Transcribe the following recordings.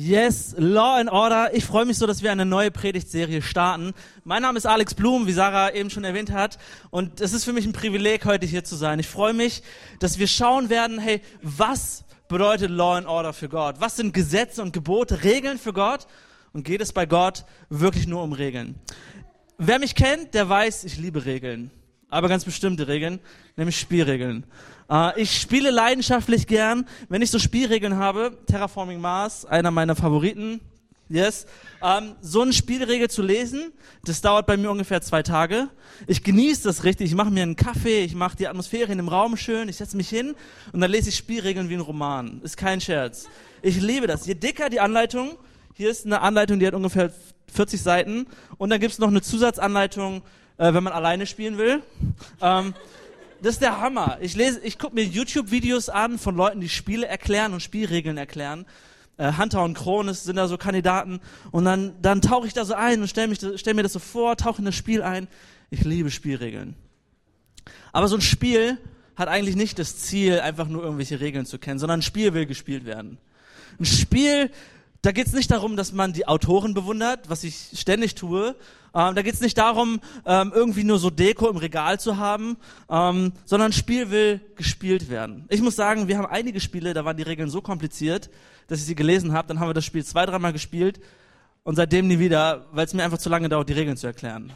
Yes, Law and Order. Ich freue mich so, dass wir eine neue Predigtserie starten. Mein Name ist Alex Blum, wie Sarah eben schon erwähnt hat. Und es ist für mich ein Privileg, heute hier zu sein. Ich freue mich, dass wir schauen werden, hey, was bedeutet Law and Order für Gott? Was sind Gesetze und Gebote, Regeln für Gott? Und geht es bei Gott wirklich nur um Regeln? Wer mich kennt, der weiß, ich liebe Regeln. Aber ganz bestimmte Regeln, nämlich Spielregeln. Äh, ich spiele leidenschaftlich gern, wenn ich so Spielregeln habe. Terraforming Mars, einer meiner Favoriten. Yes. Ähm, so eine Spielregel zu lesen, das dauert bei mir ungefähr zwei Tage. Ich genieße das richtig. Ich mache mir einen Kaffee, ich mache die Atmosphäre in dem Raum schön, ich setze mich hin und dann lese ich Spielregeln wie ein Roman. Ist kein Scherz. Ich liebe das. Je dicker die Anleitung, hier ist eine Anleitung, die hat ungefähr 40 Seiten und dann gibt's noch eine Zusatzanleitung, äh, wenn man alleine spielen will. Ähm, das ist der Hammer. Ich lese, ich gucke mir YouTube-Videos an von Leuten, die Spiele erklären und Spielregeln erklären. Äh, Hunter und Kronis sind da so Kandidaten und dann, dann tauche ich da so ein und stelle stell mir das so vor, tauche in das Spiel ein. Ich liebe Spielregeln. Aber so ein Spiel hat eigentlich nicht das Ziel, einfach nur irgendwelche Regeln zu kennen, sondern ein Spiel will gespielt werden. Ein Spiel da geht es nicht darum, dass man die Autoren bewundert, was ich ständig tue. Ähm, da geht es nicht darum, ähm, irgendwie nur so Deko im Regal zu haben, ähm, sondern Spiel will gespielt werden. Ich muss sagen, wir haben einige Spiele, da waren die Regeln so kompliziert, dass ich sie gelesen habe. Dann haben wir das Spiel zwei, dreimal gespielt und seitdem nie wieder, weil es mir einfach zu lange dauert, die Regeln zu erklären.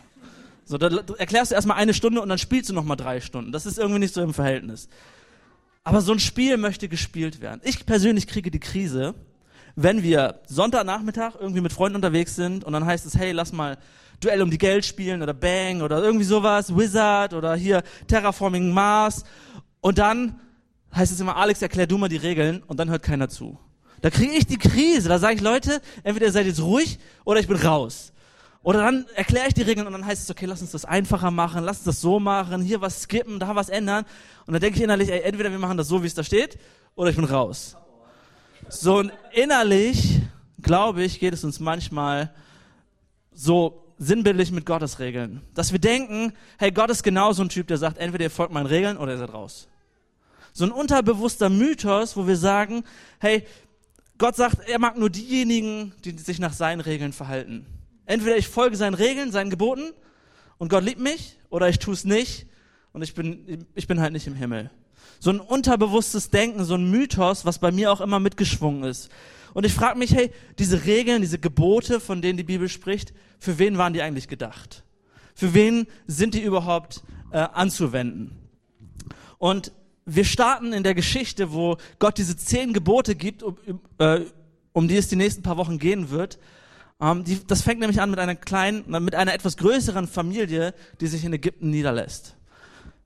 So, da erklärst du erstmal eine Stunde und dann spielst du nochmal drei Stunden. Das ist irgendwie nicht so im Verhältnis. Aber so ein Spiel möchte gespielt werden. Ich persönlich kriege die Krise, wenn wir Sonntagnachmittag irgendwie mit Freunden unterwegs sind und dann heißt es, hey, lass mal Duell um die Geld spielen oder Bang oder irgendwie sowas, Wizard oder hier Terraforming Mars und dann heißt es immer, Alex, erklär du mal die Regeln und dann hört keiner zu. Da kriege ich die Krise, da sage ich, Leute, entweder ihr seid jetzt ruhig oder ich bin raus. Oder dann erkläre ich die Regeln und dann heißt es, okay, lass uns das einfacher machen, lass uns das so machen, hier was skippen, da was ändern. Und dann denke ich innerlich, ey, entweder wir machen das so, wie es da steht, oder ich bin raus. So und innerlich, glaube ich, geht es uns manchmal so sinnbildlich mit Gottes Regeln. Dass wir denken, hey, Gott ist genau so ein Typ, der sagt, entweder ihr folgt meinen Regeln oder ihr seid raus. So ein unterbewusster Mythos, wo wir sagen, hey, Gott sagt, er mag nur diejenigen, die sich nach seinen Regeln verhalten. Entweder ich folge seinen Regeln, seinen Geboten und Gott liebt mich, oder ich tue es nicht und ich bin, ich bin halt nicht im Himmel so ein unterbewusstes Denken, so ein Mythos, was bei mir auch immer mitgeschwungen ist. Und ich frage mich, hey, diese Regeln, diese Gebote, von denen die Bibel spricht, für wen waren die eigentlich gedacht? Für wen sind die überhaupt äh, anzuwenden? Und wir starten in der Geschichte, wo Gott diese zehn Gebote gibt, um, äh, um die es die nächsten paar Wochen gehen wird. Ähm, die, das fängt nämlich an mit einer kleinen, mit einer etwas größeren Familie, die sich in Ägypten niederlässt.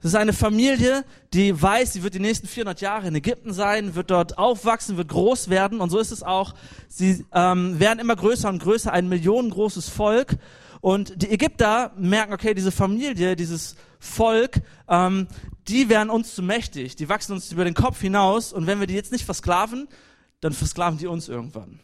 Das ist eine Familie, die weiß, sie wird die nächsten 400 Jahre in Ägypten sein, wird dort aufwachsen, wird groß werden. Und so ist es auch. Sie ähm, werden immer größer und größer, ein millionengroßes Volk. Und die Ägypter merken, okay, diese Familie, dieses Volk, ähm, die werden uns zu mächtig. Die wachsen uns über den Kopf hinaus. Und wenn wir die jetzt nicht versklaven, dann versklaven die uns irgendwann.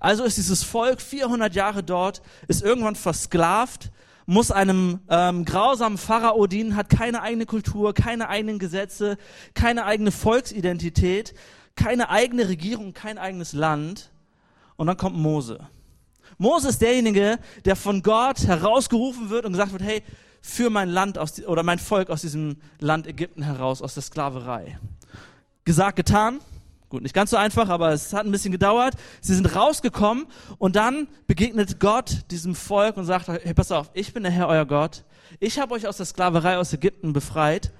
Also ist dieses Volk 400 Jahre dort, ist irgendwann versklavt muss einem ähm, grausamen Pharao dienen, hat keine eigene Kultur, keine eigenen Gesetze, keine eigene Volksidentität, keine eigene Regierung, kein eigenes Land. Und dann kommt Mose. Mose ist derjenige, der von Gott herausgerufen wird und gesagt wird, hey, für mein Land aus, oder mein Volk aus diesem Land Ägypten heraus, aus der Sklaverei. Gesagt, getan. Gut, nicht ganz so einfach, aber es hat ein bisschen gedauert. Sie sind rausgekommen und dann begegnet Gott diesem Volk und sagt, hey, pass auf, ich bin der Herr, euer Gott. Ich habe euch aus der Sklaverei aus Ägypten befreit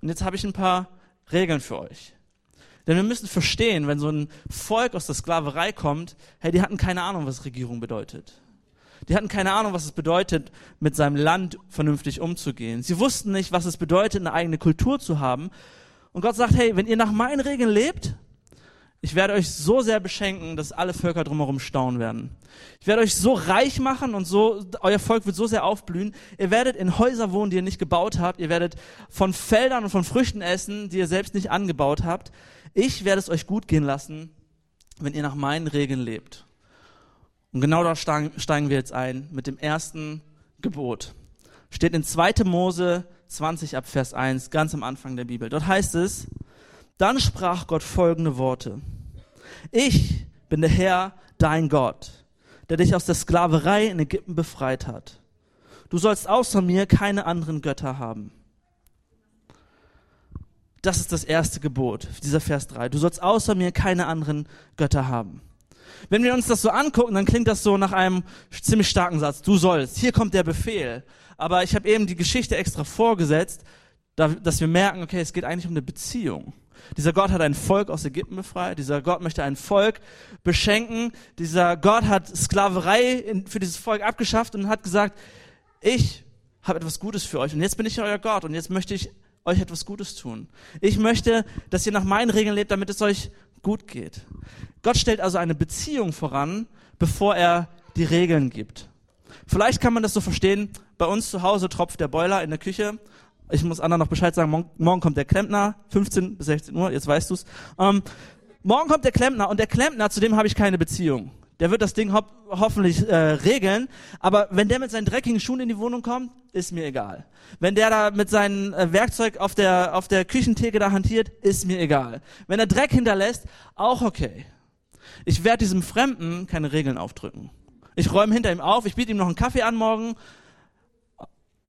und jetzt habe ich ein paar Regeln für euch. Denn wir müssen verstehen, wenn so ein Volk aus der Sklaverei kommt, hey, die hatten keine Ahnung, was Regierung bedeutet. Die hatten keine Ahnung, was es bedeutet, mit seinem Land vernünftig umzugehen. Sie wussten nicht, was es bedeutet, eine eigene Kultur zu haben. Und Gott sagt, hey, wenn ihr nach meinen Regeln lebt, ich werde euch so sehr beschenken, dass alle Völker drumherum staunen werden. Ich werde euch so reich machen und so, euer Volk wird so sehr aufblühen. Ihr werdet in Häuser wohnen, die ihr nicht gebaut habt. Ihr werdet von Feldern und von Früchten essen, die ihr selbst nicht angebaut habt. Ich werde es euch gut gehen lassen, wenn ihr nach meinen Regeln lebt. Und genau da steigen wir jetzt ein mit dem ersten Gebot. Steht in 2. Mose 20 ab Vers 1, ganz am Anfang der Bibel. Dort heißt es, dann sprach Gott folgende Worte. Ich bin der Herr, dein Gott, der dich aus der Sklaverei in Ägypten befreit hat. Du sollst außer mir keine anderen Götter haben. Das ist das erste Gebot, dieser Vers 3. Du sollst außer mir keine anderen Götter haben. Wenn wir uns das so angucken, dann klingt das so nach einem ziemlich starken Satz. Du sollst. Hier kommt der Befehl. Aber ich habe eben die Geschichte extra vorgesetzt, dass wir merken, okay, es geht eigentlich um eine Beziehung. Dieser Gott hat ein Volk aus Ägypten befreit. Dieser Gott möchte ein Volk beschenken. Dieser Gott hat Sklaverei für dieses Volk abgeschafft und hat gesagt, ich habe etwas Gutes für euch und jetzt bin ich euer Gott und jetzt möchte ich euch etwas Gutes tun. Ich möchte, dass ihr nach meinen Regeln lebt, damit es euch gut geht. Gott stellt also eine Beziehung voran, bevor er die Regeln gibt. Vielleicht kann man das so verstehen, bei uns zu Hause tropft der Boiler in der Küche. Ich muss anderen noch Bescheid sagen, morgen, morgen kommt der Klempner, 15 bis 16 Uhr, jetzt weißt du's. Ähm, morgen kommt der Klempner und der Klempner, zu dem habe ich keine Beziehung. Der wird das Ding ho hoffentlich äh, regeln. Aber wenn der mit seinen dreckigen Schuhen in die Wohnung kommt, ist mir egal. Wenn der da mit seinem äh, Werkzeug auf der, auf der Küchentheke da hantiert, ist mir egal. Wenn er Dreck hinterlässt, auch okay. Ich werde diesem Fremden keine Regeln aufdrücken. Ich räume hinter ihm auf, ich biete ihm noch einen Kaffee an morgen.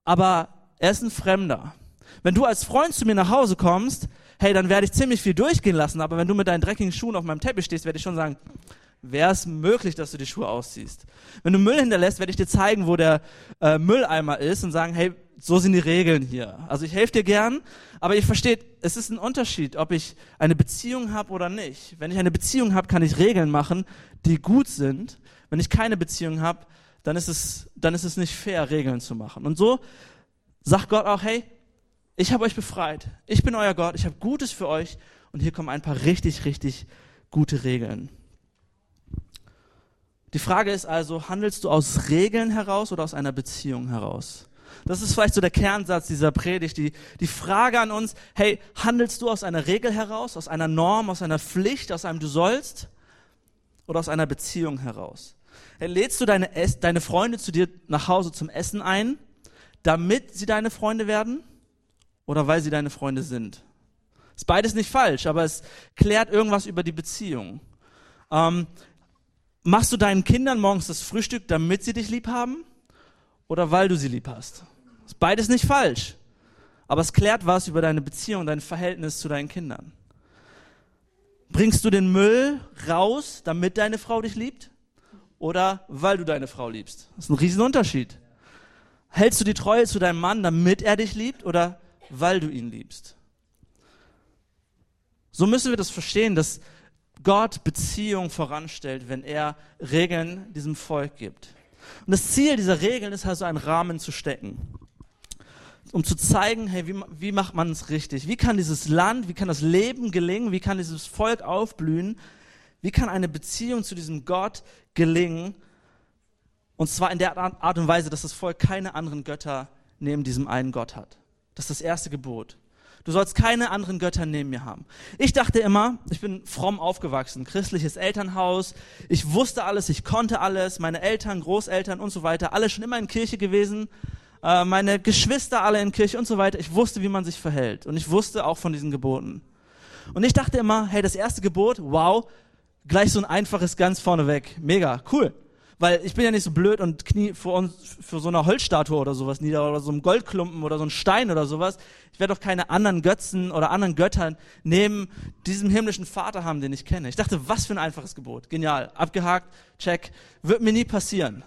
Aber er ist ein Fremder. Wenn du als Freund zu mir nach Hause kommst, hey, dann werde ich ziemlich viel durchgehen lassen. Aber wenn du mit deinen dreckigen Schuhen auf meinem Teppich stehst, werde ich schon sagen, wäre es möglich, dass du die Schuhe ausziehst. Wenn du Müll hinterlässt, werde ich dir zeigen, wo der äh, Mülleimer ist und sagen, hey, so sind die Regeln hier. Also ich helfe dir gern, aber ihr versteht, es ist ein Unterschied, ob ich eine Beziehung habe oder nicht. Wenn ich eine Beziehung habe, kann ich Regeln machen, die gut sind. Wenn ich keine Beziehung habe, dann ist es, dann ist es nicht fair, Regeln zu machen. Und so sagt Gott auch, hey, ich habe euch befreit. Ich bin euer Gott. Ich habe Gutes für euch. Und hier kommen ein paar richtig, richtig gute Regeln. Die Frage ist also, handelst du aus Regeln heraus oder aus einer Beziehung heraus? Das ist vielleicht so der Kernsatz dieser Predigt, die, die Frage an uns, hey, handelst du aus einer Regel heraus, aus einer Norm, aus einer Pflicht, aus einem Du sollst oder aus einer Beziehung heraus? Hey, lädst du deine, deine Freunde zu dir nach Hause zum Essen ein, damit sie deine Freunde werden oder weil sie deine Freunde sind? Ist beides nicht falsch, aber es klärt irgendwas über die Beziehung. Ähm, Machst du deinen Kindern morgens das Frühstück, damit sie dich lieb haben? Oder weil du sie lieb hast? Ist beides nicht falsch. Aber es klärt was über deine Beziehung, dein Verhältnis zu deinen Kindern. Bringst du den Müll raus, damit deine Frau dich liebt? Oder weil du deine Frau liebst? Das ist ein Riesenunterschied. Hältst du die Treue zu deinem Mann, damit er dich liebt? Oder weil du ihn liebst? So müssen wir das verstehen, dass Gott Beziehung voranstellt, wenn er Regeln diesem Volk gibt. Und das Ziel dieser Regeln ist also einen Rahmen zu stecken. Um zu zeigen, hey, wie, wie macht man es richtig? Wie kann dieses Land, wie kann das Leben gelingen? Wie kann dieses Volk aufblühen? Wie kann eine Beziehung zu diesem Gott gelingen? Und zwar in der Art und Weise, dass das Volk keine anderen Götter neben diesem einen Gott hat. Das ist das erste Gebot. Du sollst keine anderen Götter neben mir haben. Ich dachte immer, ich bin fromm aufgewachsen, christliches Elternhaus. Ich wusste alles, ich konnte alles. Meine Eltern, Großeltern und so weiter, alle schon immer in Kirche gewesen. Äh, meine Geschwister alle in Kirche und so weiter. Ich wusste, wie man sich verhält. Und ich wusste auch von diesen Geboten. Und ich dachte immer, hey, das erste Gebot, wow, gleich so ein einfaches ganz vorneweg. Mega, cool. Weil ich bin ja nicht so blöd und knie vor uns für so eine Holzstatue oder sowas nieder oder so einem Goldklumpen oder so ein Stein oder sowas. Ich werde doch keine anderen Götzen oder anderen Göttern neben diesem himmlischen Vater haben, den ich kenne. Ich dachte, was für ein einfaches Gebot. Genial. Abgehakt, check. Wird mir nie passieren.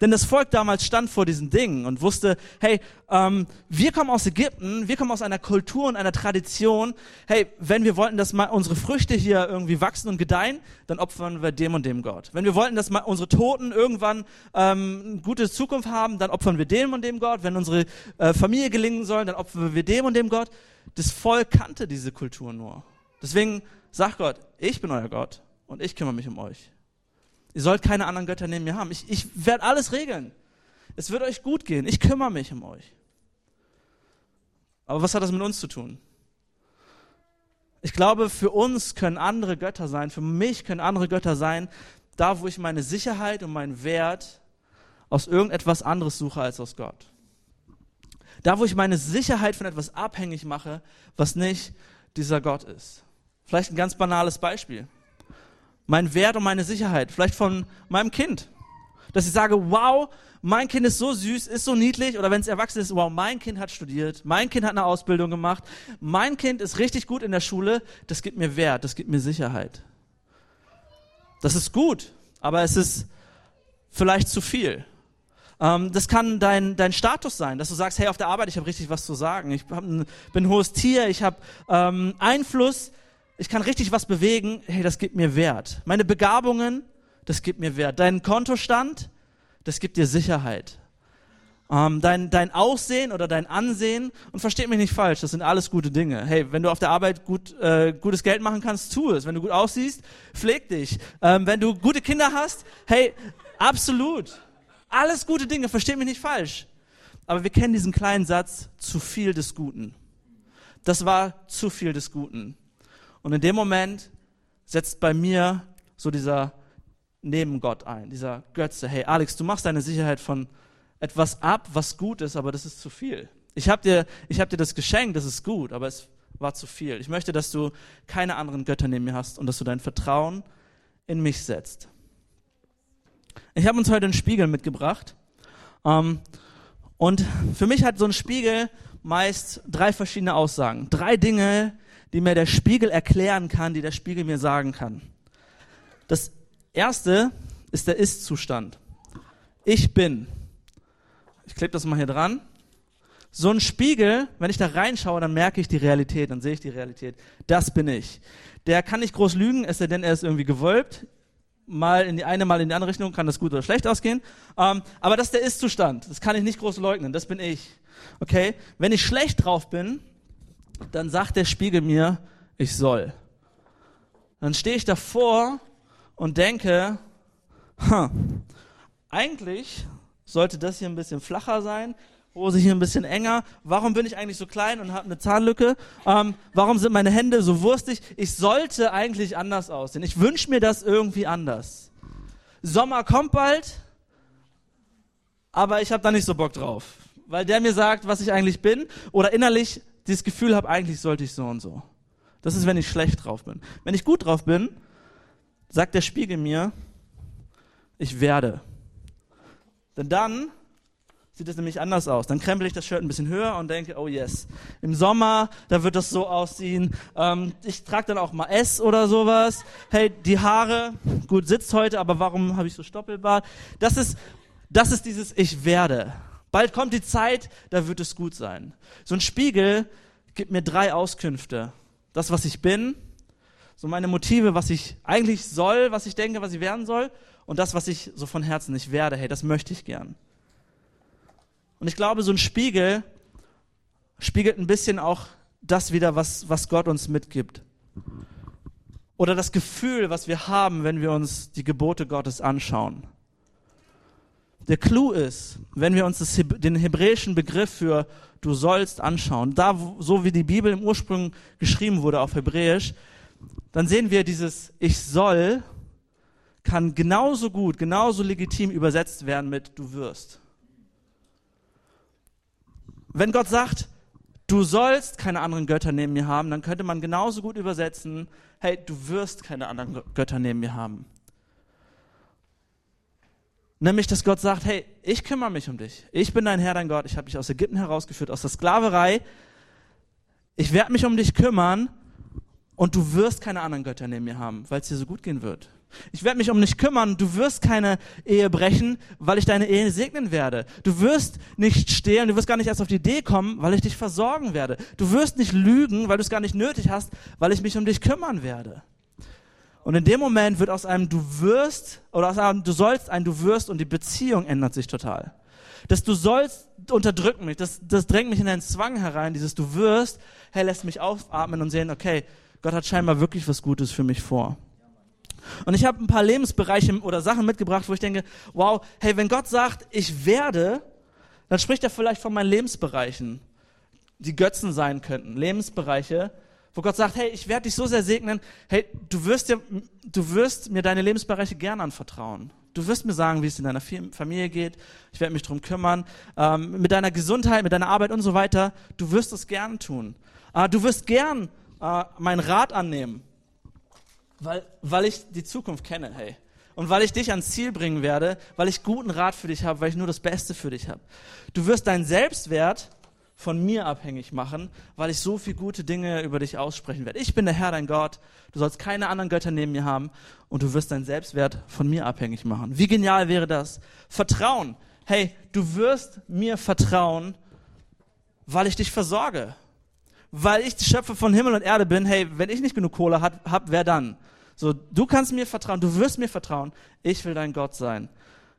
Denn das Volk damals stand vor diesen Dingen und wusste, hey, ähm, wir kommen aus Ägypten, wir kommen aus einer Kultur und einer Tradition. Hey, wenn wir wollten, dass mal unsere Früchte hier irgendwie wachsen und gedeihen, dann opfern wir dem und dem Gott. Wenn wir wollten, dass mal unsere Toten irgendwann ähm, eine gute Zukunft haben, dann opfern wir dem und dem Gott. Wenn unsere äh, Familie gelingen soll, dann opfern wir dem und dem Gott. Das Volk kannte diese Kultur nur. Deswegen sagt Gott, ich bin euer Gott und ich kümmere mich um euch. Ihr sollt keine anderen Götter neben mir haben. Ich, ich werde alles regeln. Es wird euch gut gehen. Ich kümmere mich um euch. Aber was hat das mit uns zu tun? Ich glaube, für uns können andere Götter sein, für mich können andere Götter sein, da wo ich meine Sicherheit und meinen Wert aus irgendetwas anderes suche als aus Gott. Da wo ich meine Sicherheit von etwas abhängig mache, was nicht dieser Gott ist. Vielleicht ein ganz banales Beispiel. Mein Wert und meine Sicherheit, vielleicht von meinem Kind. Dass ich sage, wow, mein Kind ist so süß, ist so niedlich, oder wenn es erwachsen ist, wow, mein Kind hat studiert, mein Kind hat eine Ausbildung gemacht, mein Kind ist richtig gut in der Schule, das gibt mir Wert, das gibt mir Sicherheit. Das ist gut, aber es ist vielleicht zu viel. Ähm, das kann dein, dein Status sein, dass du sagst, hey, auf der Arbeit, ich habe richtig was zu sagen, ich hab ein, bin ein hohes Tier, ich habe ähm, Einfluss, ich kann richtig was bewegen, hey, das gibt mir Wert. Meine Begabungen, das gibt mir Wert. Dein Kontostand, das gibt dir Sicherheit. Ähm, dein, dein Aussehen oder dein Ansehen, und versteht mich nicht falsch, das sind alles gute Dinge. Hey, wenn du auf der Arbeit gut, äh, gutes Geld machen kannst, tu es. Wenn du gut aussiehst, pfleg dich. Ähm, wenn du gute Kinder hast, hey, absolut. Alles gute Dinge, versteht mich nicht falsch. Aber wir kennen diesen kleinen Satz, zu viel des Guten. Das war zu viel des Guten. Und in dem Moment setzt bei mir so dieser neben Gott ein, dieser Götze. Hey Alex, du machst deine Sicherheit von etwas ab, was gut ist, aber das ist zu viel. Ich habe dir, hab dir das geschenkt, das ist gut, aber es war zu viel. Ich möchte, dass du keine anderen Götter neben mir hast und dass du dein Vertrauen in mich setzt. Ich habe uns heute einen Spiegel mitgebracht. Ähm, und für mich hat so ein Spiegel meist drei verschiedene Aussagen. Drei Dinge, die mir der Spiegel erklären kann, die der Spiegel mir sagen kann. Das erste ist der Ist-Zustand. Ich bin. Ich klebe das mal hier dran. So ein Spiegel, wenn ich da reinschaue, dann merke ich die Realität, dann sehe ich die Realität. Das bin ich. Der kann nicht groß lügen, es sei denn, er ist irgendwie gewölbt mal in die eine, mal in die andere Richtung, kann das gut oder schlecht ausgehen. Ähm, aber das ist der Ist-Zustand. Das kann ich nicht groß leugnen. Das bin ich. Okay? Wenn ich schlecht drauf bin, dann sagt der Spiegel mir, ich soll. Dann stehe ich davor und denke, eigentlich sollte das hier ein bisschen flacher sein, Hose hier ein bisschen enger. Warum bin ich eigentlich so klein und habe eine Zahnlücke? Ähm, warum sind meine Hände so wurstig? Ich sollte eigentlich anders aussehen. Ich wünsche mir das irgendwie anders. Sommer kommt bald, aber ich habe da nicht so Bock drauf, weil der mir sagt, was ich eigentlich bin oder innerlich dieses Gefühl habe, eigentlich sollte ich so und so. Das ist, wenn ich schlecht drauf bin. Wenn ich gut drauf bin, sagt der Spiegel mir, ich werde. Denn dann sieht es nämlich anders aus. Dann krempel ich das Shirt ein bisschen höher und denke, oh yes. Im Sommer, da wird das so aussehen. Ähm, ich trage dann auch mal S oder sowas. Hey, die Haare, gut, sitzt heute, aber warum habe ich so Stoppelbart? Das ist, das ist dieses Ich werde. Bald kommt die Zeit, da wird es gut sein. So ein Spiegel gibt mir drei Auskünfte. Das, was ich bin, so meine Motive, was ich eigentlich soll, was ich denke, was ich werden soll, und das, was ich so von Herzen nicht werde. Hey, das möchte ich gern. Und ich glaube, so ein Spiegel spiegelt ein bisschen auch das wieder, was, was Gott uns mitgibt. Oder das Gefühl, was wir haben, wenn wir uns die Gebote Gottes anschauen. Der Clou ist, wenn wir uns das, den hebräischen Begriff für du sollst anschauen, da so wie die Bibel im Ursprung geschrieben wurde auf Hebräisch, dann sehen wir dieses ich soll kann genauso gut, genauso legitim übersetzt werden mit du wirst. Wenn Gott sagt, du sollst keine anderen Götter neben mir haben, dann könnte man genauso gut übersetzen, hey, du wirst keine anderen Götter neben mir haben. Nämlich, dass Gott sagt, hey, ich kümmere mich um dich. Ich bin dein Herr, dein Gott. Ich habe dich aus Ägypten herausgeführt, aus der Sklaverei. Ich werde mich um dich kümmern und du wirst keine anderen Götter neben mir haben, weil es dir so gut gehen wird. Ich werde mich um dich kümmern. Du wirst keine Ehe brechen, weil ich deine Ehe segnen werde. Du wirst nicht stehlen. Du wirst gar nicht erst auf die Idee kommen, weil ich dich versorgen werde. Du wirst nicht lügen, weil du es gar nicht nötig hast, weil ich mich um dich kümmern werde. Und in dem Moment wird aus einem du wirst oder aus einem du sollst ein du wirst und die Beziehung ändert sich total. Das du sollst unterdrückt mich, das, das drängt mich in einen Zwang herein, dieses du wirst, hey, lässt mich aufatmen und sehen, okay, Gott hat scheinbar wirklich was Gutes für mich vor. Und ich habe ein paar Lebensbereiche oder Sachen mitgebracht, wo ich denke, wow, hey, wenn Gott sagt, ich werde, dann spricht er vielleicht von meinen Lebensbereichen, die Götzen sein könnten, Lebensbereiche, wo Gott sagt, hey, ich werde dich so sehr segnen, hey, du wirst, dir, du wirst mir deine Lebensbereiche gern anvertrauen. Du wirst mir sagen, wie es in deiner Familie geht. Ich werde mich drum kümmern. Ähm, mit deiner Gesundheit, mit deiner Arbeit und so weiter. Du wirst es gern tun. Äh, du wirst gern äh, meinen Rat annehmen. Weil, weil ich die Zukunft kenne, hey. Und weil ich dich ans Ziel bringen werde, weil ich guten Rat für dich habe, weil ich nur das Beste für dich habe. Du wirst deinen Selbstwert von mir abhängig machen, weil ich so viel gute Dinge über dich aussprechen werde. Ich bin der Herr, dein Gott. Du sollst keine anderen Götter neben mir haben und du wirst deinen Selbstwert von mir abhängig machen. Wie genial wäre das? Vertrauen. Hey, du wirst mir vertrauen, weil ich dich versorge. Weil ich Schöpfer von Himmel und Erde bin. Hey, wenn ich nicht genug Kohle hab, hab wer dann? So, du kannst mir vertrauen, du wirst mir vertrauen. Ich will dein Gott sein.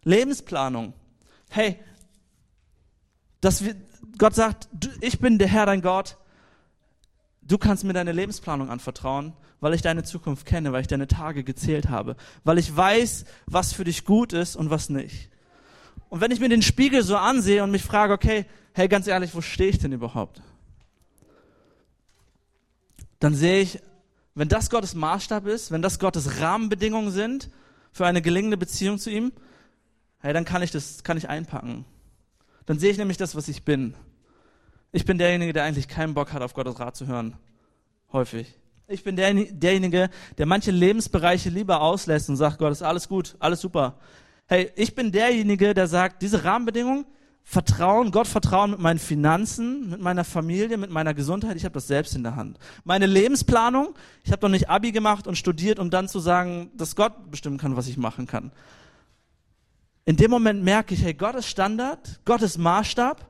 Lebensplanung. Hey, dass wir, Gott sagt, ich bin der Herr, dein Gott. Du kannst mir deine Lebensplanung anvertrauen, weil ich deine Zukunft kenne, weil ich deine Tage gezählt habe, weil ich weiß, was für dich gut ist und was nicht. Und wenn ich mir den Spiegel so ansehe und mich frage, okay, hey, ganz ehrlich, wo stehe ich denn überhaupt? Dann sehe ich, wenn das Gottes Maßstab ist, wenn das Gottes Rahmenbedingungen sind für eine gelingende Beziehung zu ihm, hey, dann kann ich das, kann ich einpacken dann sehe ich nämlich das, was ich bin. Ich bin derjenige, der eigentlich keinen Bock hat, auf Gottes Rat zu hören. Häufig. Ich bin der, derjenige, der manche Lebensbereiche lieber auslässt und sagt, Gott, ist alles gut, alles super. Hey, ich bin derjenige, der sagt, diese Rahmenbedingungen, Vertrauen, Gott vertrauen mit meinen Finanzen, mit meiner Familie, mit meiner Gesundheit, ich habe das selbst in der Hand. Meine Lebensplanung, ich habe doch nicht Abi gemacht und studiert, um dann zu sagen, dass Gott bestimmen kann, was ich machen kann in dem Moment merke ich, hey, Gottes Standard, Gottes Maßstab,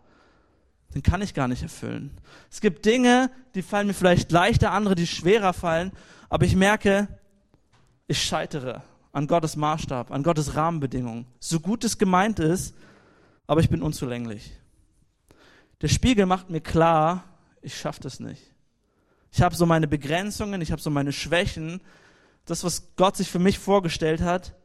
den kann ich gar nicht erfüllen. Es gibt Dinge, die fallen mir vielleicht leichter, andere, die schwerer fallen, aber ich merke, ich scheitere an Gottes Maßstab, an Gottes Rahmenbedingungen. So gut es gemeint ist, aber ich bin unzulänglich. Der Spiegel macht mir klar, ich schaffe das nicht. Ich habe so meine Begrenzungen, ich habe so meine Schwächen. Das, was Gott sich für mich vorgestellt hat,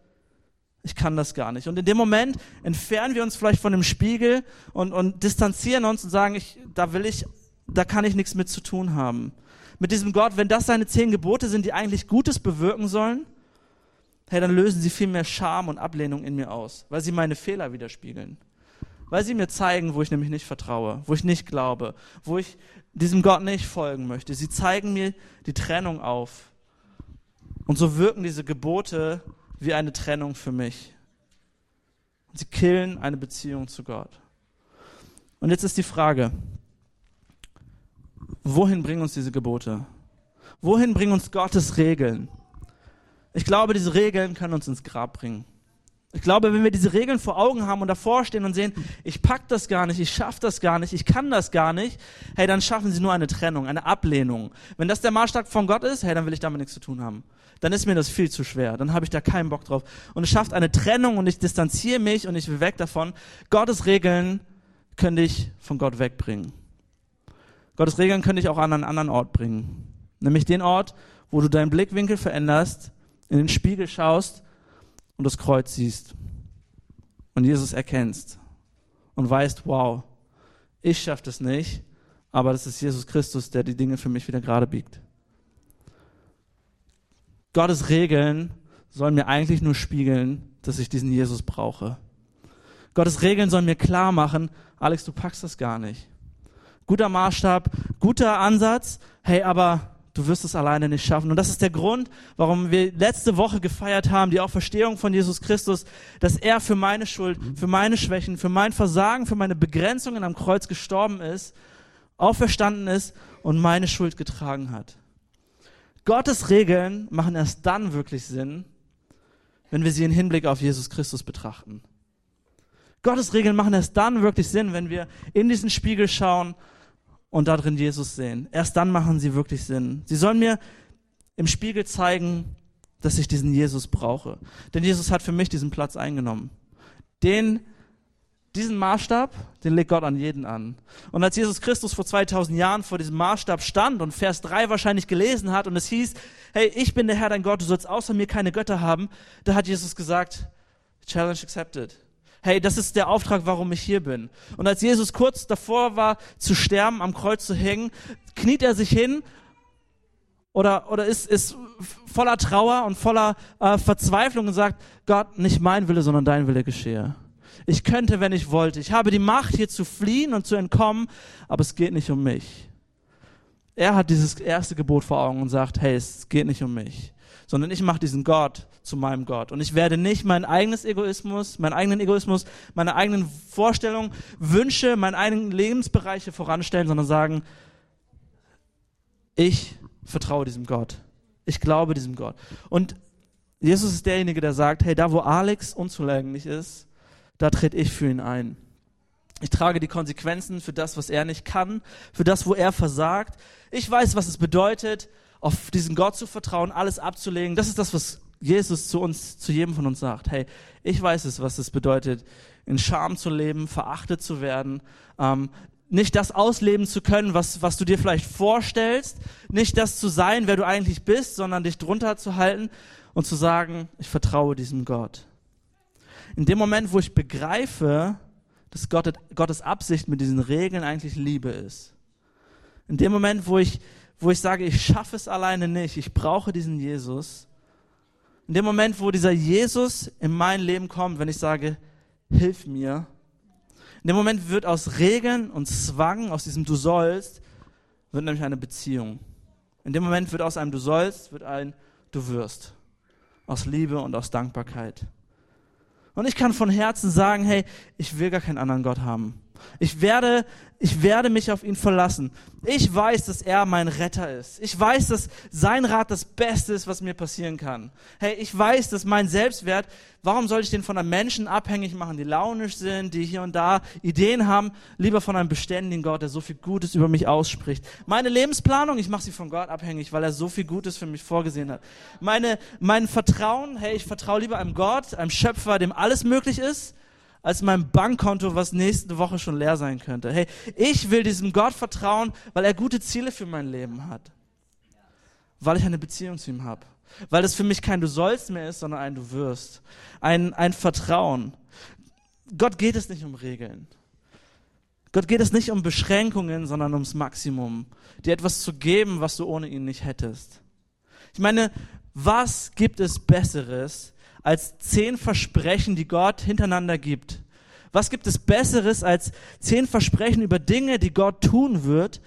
ich kann das gar nicht. Und in dem Moment entfernen wir uns vielleicht von dem Spiegel und, und distanzieren uns und sagen, ich, da will ich, da kann ich nichts mit zu tun haben. Mit diesem Gott, wenn das seine zehn Gebote sind, die eigentlich Gutes bewirken sollen, hey, dann lösen sie viel mehr Scham und Ablehnung in mir aus, weil sie meine Fehler widerspiegeln. Weil sie mir zeigen, wo ich nämlich nicht vertraue, wo ich nicht glaube, wo ich diesem Gott nicht folgen möchte. Sie zeigen mir die Trennung auf. Und so wirken diese Gebote wie eine Trennung für mich. Sie killen eine Beziehung zu Gott. Und jetzt ist die Frage, wohin bringen uns diese Gebote? Wohin bringen uns Gottes Regeln? Ich glaube, diese Regeln können uns ins Grab bringen. Ich glaube, wenn wir diese Regeln vor Augen haben und davor stehen und sehen, ich pack das gar nicht, ich schaff das gar nicht, ich kann das gar nicht, hey, dann schaffen sie nur eine Trennung, eine Ablehnung. Wenn das der Maßstab von Gott ist, hey, dann will ich damit nichts zu tun haben dann ist mir das viel zu schwer. Dann habe ich da keinen Bock drauf. Und es schafft eine Trennung und ich distanziere mich und ich will weg davon. Gottes Regeln können dich von Gott wegbringen. Gottes Regeln können dich auch an einen anderen Ort bringen. Nämlich den Ort, wo du deinen Blickwinkel veränderst, in den Spiegel schaust und das Kreuz siehst. Und Jesus erkennst und weißt, wow, ich schaffe das nicht, aber das ist Jesus Christus, der die Dinge für mich wieder gerade biegt. Gottes Regeln sollen mir eigentlich nur spiegeln, dass ich diesen Jesus brauche. Gottes Regeln sollen mir klar machen, Alex, du packst das gar nicht. Guter Maßstab, guter Ansatz, hey, aber du wirst es alleine nicht schaffen. Und das ist der Grund, warum wir letzte Woche gefeiert haben, die Auferstehung von Jesus Christus, dass er für meine Schuld, für meine Schwächen, für mein Versagen, für meine Begrenzungen am Kreuz gestorben ist, auferstanden ist und meine Schuld getragen hat. Gottes Regeln machen erst dann wirklich Sinn, wenn wir sie in Hinblick auf Jesus Christus betrachten. Gottes Regeln machen erst dann wirklich Sinn, wenn wir in diesen Spiegel schauen und darin Jesus sehen. Erst dann machen sie wirklich Sinn. Sie sollen mir im Spiegel zeigen, dass ich diesen Jesus brauche. Denn Jesus hat für mich diesen Platz eingenommen. Den diesen Maßstab, den legt Gott an jeden an. Und als Jesus Christus vor 2000 Jahren vor diesem Maßstab stand und Vers 3 wahrscheinlich gelesen hat und es hieß, hey, ich bin der Herr dein Gott, du sollst außer mir keine Götter haben, da hat Jesus gesagt, Challenge accepted. Hey, das ist der Auftrag, warum ich hier bin. Und als Jesus kurz davor war, zu sterben, am Kreuz zu hängen, kniet er sich hin oder, oder ist, ist voller Trauer und voller äh, Verzweiflung und sagt, Gott, nicht mein Wille, sondern dein Wille geschehe. Ich könnte, wenn ich wollte. Ich habe die Macht, hier zu fliehen und zu entkommen, aber es geht nicht um mich. Er hat dieses erste Gebot vor Augen und sagt, hey, es geht nicht um mich. sondern ich mache diesen Gott zu meinem Gott. Und ich werde nicht mein eigenes Egoismus, meinen eigenen Egoismus, meine eigenen Vorstellungen, Wünsche, meine eigenen Lebensbereiche voranstellen, sondern sagen, ich vertraue diesem Gott. Ich glaube diesem Gott. Und Jesus ist derjenige, der sagt, hey, da wo Alex unzulänglich ist, da trete ich für ihn ein. Ich trage die Konsequenzen für das, was er nicht kann, für das, wo er versagt. Ich weiß, was es bedeutet, auf diesen Gott zu vertrauen, alles abzulegen. Das ist das, was Jesus zu uns, zu jedem von uns sagt. Hey, ich weiß es, was es bedeutet, in Scham zu leben, verachtet zu werden, ähm, nicht das ausleben zu können, was, was du dir vielleicht vorstellst, nicht das zu sein, wer du eigentlich bist, sondern dich drunter zu halten und zu sagen, ich vertraue diesem Gott. In dem Moment, wo ich begreife, dass Gott, Gottes Absicht mit diesen Regeln eigentlich Liebe ist. In dem Moment, wo ich, wo ich sage, ich schaffe es alleine nicht, ich brauche diesen Jesus. In dem Moment, wo dieser Jesus in mein Leben kommt, wenn ich sage, hilf mir, in dem Moment wird aus Regeln und Zwang, aus diesem Du sollst, wird nämlich eine Beziehung. In dem Moment wird aus einem Du sollst, wird ein Du wirst. Aus Liebe und aus Dankbarkeit. Und ich kann von Herzen sagen, hey, ich will gar keinen anderen Gott haben. Ich werde, ich werde mich auf ihn verlassen. Ich weiß, dass er mein Retter ist. Ich weiß, dass sein Rat das Beste ist, was mir passieren kann. Hey, ich weiß, dass mein Selbstwert, warum soll ich den von einem Menschen abhängig machen, die launisch sind, die hier und da Ideen haben, lieber von einem beständigen Gott, der so viel Gutes über mich ausspricht. Meine Lebensplanung, ich mache sie von Gott abhängig, weil er so viel Gutes für mich vorgesehen hat. Meine, mein Vertrauen, hey, ich vertraue lieber einem Gott, einem Schöpfer, dem alles möglich ist, als mein Bankkonto, was nächste Woche schon leer sein könnte. Hey, ich will diesem Gott vertrauen, weil er gute Ziele für mein Leben hat. Weil ich eine Beziehung zu ihm habe. Weil das für mich kein Du sollst mehr ist, sondern ein Du wirst. Ein, ein Vertrauen. Gott geht es nicht um Regeln. Gott geht es nicht um Beschränkungen, sondern ums Maximum. Dir etwas zu geben, was du ohne ihn nicht hättest. Ich meine, was gibt es Besseres, als zehn Versprechen, die Gott hintereinander gibt. Was gibt es Besseres als zehn Versprechen über Dinge, die Gott tun wird,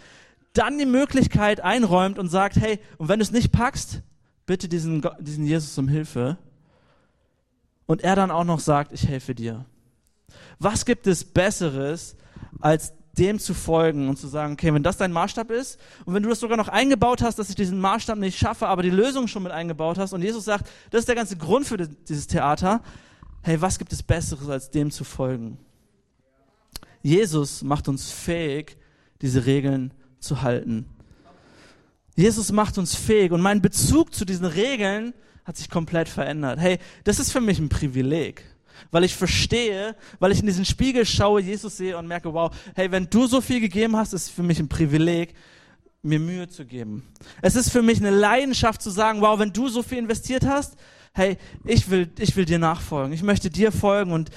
dann die Möglichkeit einräumt und sagt, hey, und wenn du es nicht packst, bitte diesen, diesen Jesus um Hilfe. Und er dann auch noch sagt, ich helfe dir. Was gibt es Besseres als dem zu folgen und zu sagen, okay, wenn das dein Maßstab ist und wenn du das sogar noch eingebaut hast, dass ich diesen Maßstab nicht schaffe, aber die Lösung schon mit eingebaut hast und Jesus sagt, das ist der ganze Grund für dieses Theater, hey, was gibt es Besseres, als dem zu folgen? Jesus macht uns fähig, diese Regeln zu halten. Jesus macht uns fähig und mein Bezug zu diesen Regeln hat sich komplett verändert. Hey, das ist für mich ein Privileg weil ich verstehe, weil ich in diesen Spiegel schaue, Jesus sehe und merke, wow, hey, wenn du so viel gegeben hast, ist es für mich ein Privileg, mir Mühe zu geben. Es ist für mich eine Leidenschaft zu sagen, wow, wenn du so viel investiert hast, hey, ich will, ich will dir nachfolgen. Ich möchte dir folgen und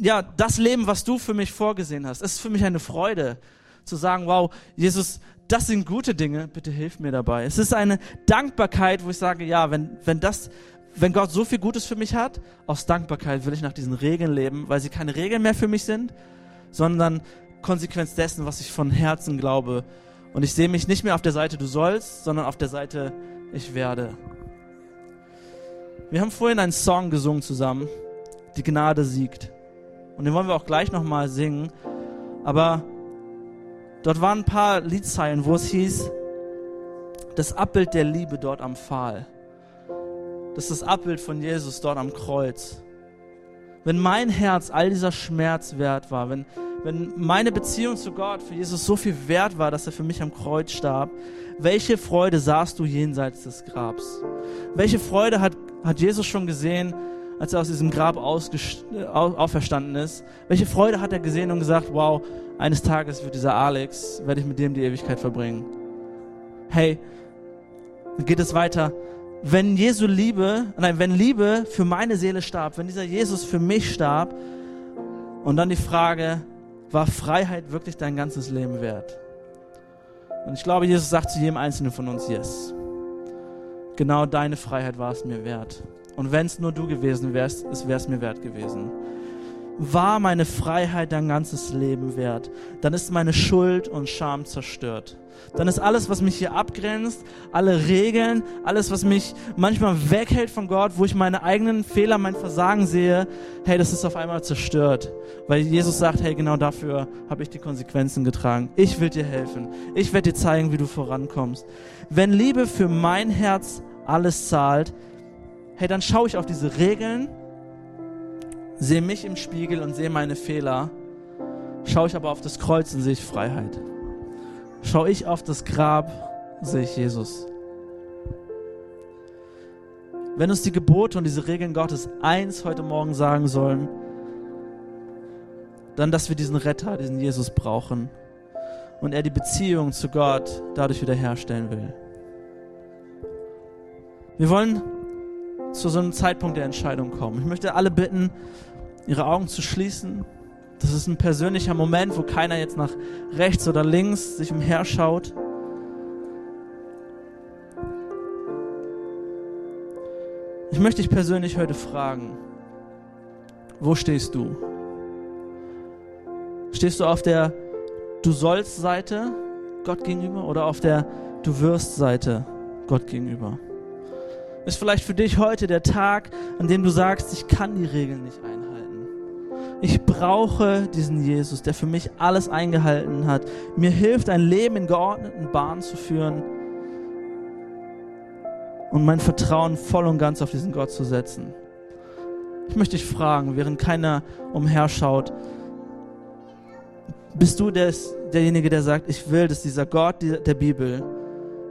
ja, das Leben, was du für mich vorgesehen hast, ist für mich eine Freude zu sagen, wow, Jesus, das sind gute Dinge, bitte hilf mir dabei. Es ist eine Dankbarkeit, wo ich sage, ja, wenn, wenn das, wenn Gott so viel Gutes für mich hat, aus Dankbarkeit will ich nach diesen Regeln leben, weil sie keine Regeln mehr für mich sind, sondern Konsequenz dessen, was ich von Herzen glaube. Und ich sehe mich nicht mehr auf der Seite du sollst, sondern auf der Seite ich werde. Wir haben vorhin einen Song gesungen zusammen, Die Gnade siegt. Und den wollen wir auch gleich nochmal singen. Aber dort waren ein paar Liedzeilen, wo es hieß, das Abbild der Liebe dort am Pfahl. Das ist das Abbild von Jesus dort am Kreuz. Wenn mein Herz all dieser Schmerz wert war, wenn, wenn meine Beziehung zu Gott für Jesus so viel wert war, dass er für mich am Kreuz starb, welche Freude sahst du jenseits des Grabs? Welche Freude hat, hat Jesus schon gesehen, als er aus diesem Grab auferstanden ist? Welche Freude hat er gesehen und gesagt, wow, eines Tages wird dieser Alex, werde ich mit dem die Ewigkeit verbringen? Hey, geht es weiter wenn Jesu Liebe, nein, wenn Liebe für meine Seele starb, wenn dieser Jesus für mich starb, und dann die Frage, war Freiheit wirklich dein ganzes Leben wert? Und ich glaube, Jesus sagt zu jedem Einzelnen von uns, yes. Genau deine Freiheit war es mir wert. Und wenn es nur du gewesen wärst, es wäre es mir wert gewesen. War meine Freiheit dein ganzes Leben wert. Dann ist meine Schuld und Scham zerstört. Dann ist alles, was mich hier abgrenzt, alle Regeln, alles, was mich manchmal weghält von Gott, wo ich meine eigenen Fehler, mein Versagen sehe, hey, das ist auf einmal zerstört. Weil Jesus sagt, hey, genau dafür habe ich die Konsequenzen getragen. Ich will dir helfen. Ich werde dir zeigen, wie du vorankommst. Wenn Liebe für mein Herz alles zahlt, hey, dann schaue ich auf diese Regeln, sehe mich im Spiegel und sehe meine Fehler. Schaue ich aber auf das Kreuz und sehe ich Freiheit. Schaue ich auf das Grab, sehe ich Jesus. Wenn uns die Gebote und diese Regeln Gottes eins heute Morgen sagen sollen, dann, dass wir diesen Retter, diesen Jesus brauchen und er die Beziehung zu Gott dadurch wiederherstellen will. Wir wollen zu so einem Zeitpunkt der Entscheidung kommen. Ich möchte alle bitten, ihre Augen zu schließen. Das ist ein persönlicher Moment, wo keiner jetzt nach rechts oder links sich umherschaut. Ich möchte dich persönlich heute fragen, wo stehst du? Stehst du auf der Du sollst Seite Gott gegenüber oder auf der Du wirst Seite Gott gegenüber? Ist vielleicht für dich heute der Tag, an dem du sagst, ich kann die Regeln nicht einhalten. Ich brauche diesen Jesus, der für mich alles eingehalten hat. Mir hilft, ein Leben in geordneten Bahnen zu führen und mein Vertrauen voll und ganz auf diesen Gott zu setzen. Ich möchte dich fragen, während keiner umherschaut, bist du des, derjenige, der sagt, ich will, dass dieser Gott der Bibel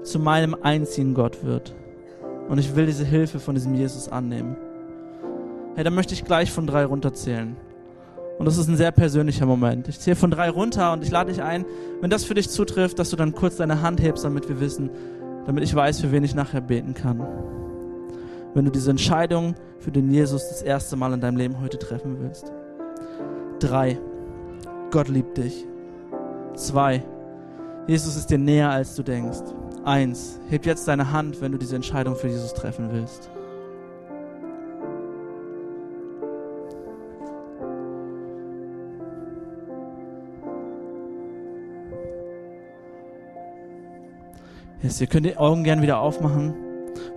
zu meinem einzigen Gott wird? Und ich will diese Hilfe von diesem Jesus annehmen. Hey, dann möchte ich gleich von drei runterzählen. Und das ist ein sehr persönlicher Moment. Ich zähle von drei runter und ich lade dich ein, wenn das für dich zutrifft, dass du dann kurz deine Hand hebst, damit wir wissen, damit ich weiß, für wen ich nachher beten kann. Wenn du diese Entscheidung für den Jesus das erste Mal in deinem Leben heute treffen willst. Drei. Gott liebt dich. Zwei. Jesus ist dir näher, als du denkst. Eins, heb jetzt deine Hand, wenn du diese Entscheidung für Jesus treffen willst. Yes, ihr könnt die Augen gern wieder aufmachen.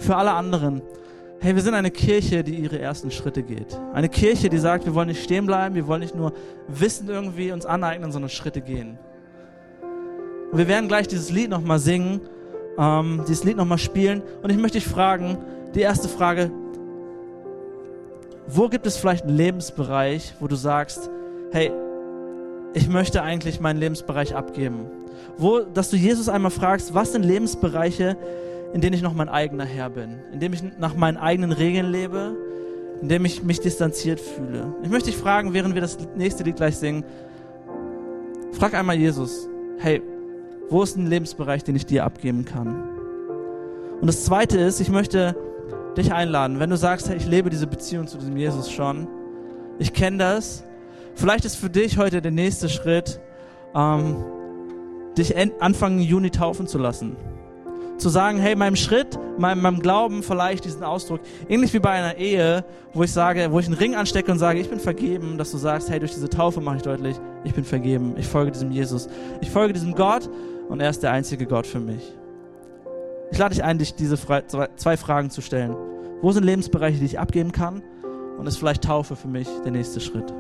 Für alle anderen, hey, wir sind eine Kirche, die ihre ersten Schritte geht. Eine Kirche, die sagt, wir wollen nicht stehen bleiben, wir wollen nicht nur Wissen irgendwie uns aneignen, sondern Schritte gehen. Und wir werden gleich dieses Lied nochmal singen ähm, dieses Lied nochmal spielen. Und ich möchte dich fragen, die erste Frage, wo gibt es vielleicht einen Lebensbereich, wo du sagst, hey, ich möchte eigentlich meinen Lebensbereich abgeben? Wo, dass du Jesus einmal fragst, was sind Lebensbereiche, in denen ich noch mein eigener Herr bin, in denen ich nach meinen eigenen Regeln lebe, in dem ich mich distanziert fühle. Ich möchte dich fragen, während wir das nächste Lied gleich singen, frag einmal Jesus, hey, wo ist ein Lebensbereich, den ich dir abgeben kann? Und das Zweite ist, ich möchte dich einladen, wenn du sagst, hey, ich lebe diese Beziehung zu diesem Jesus schon, ich kenne das, vielleicht ist für dich heute der nächste Schritt, ähm, dich Anfang Juni taufen zu lassen zu sagen, hey, meinem Schritt, meinem, meinem Glauben ich diesen Ausdruck. Ähnlich wie bei einer Ehe, wo ich sage, wo ich einen Ring anstecke und sage, ich bin vergeben, dass du sagst, hey, durch diese Taufe mache ich deutlich, ich bin vergeben. Ich folge diesem Jesus. Ich folge diesem Gott und er ist der einzige Gott für mich. Ich lade dich ein, dich diese zwei Fragen zu stellen. Wo sind Lebensbereiche, die ich abgeben kann? Und ist vielleicht Taufe für mich der nächste Schritt?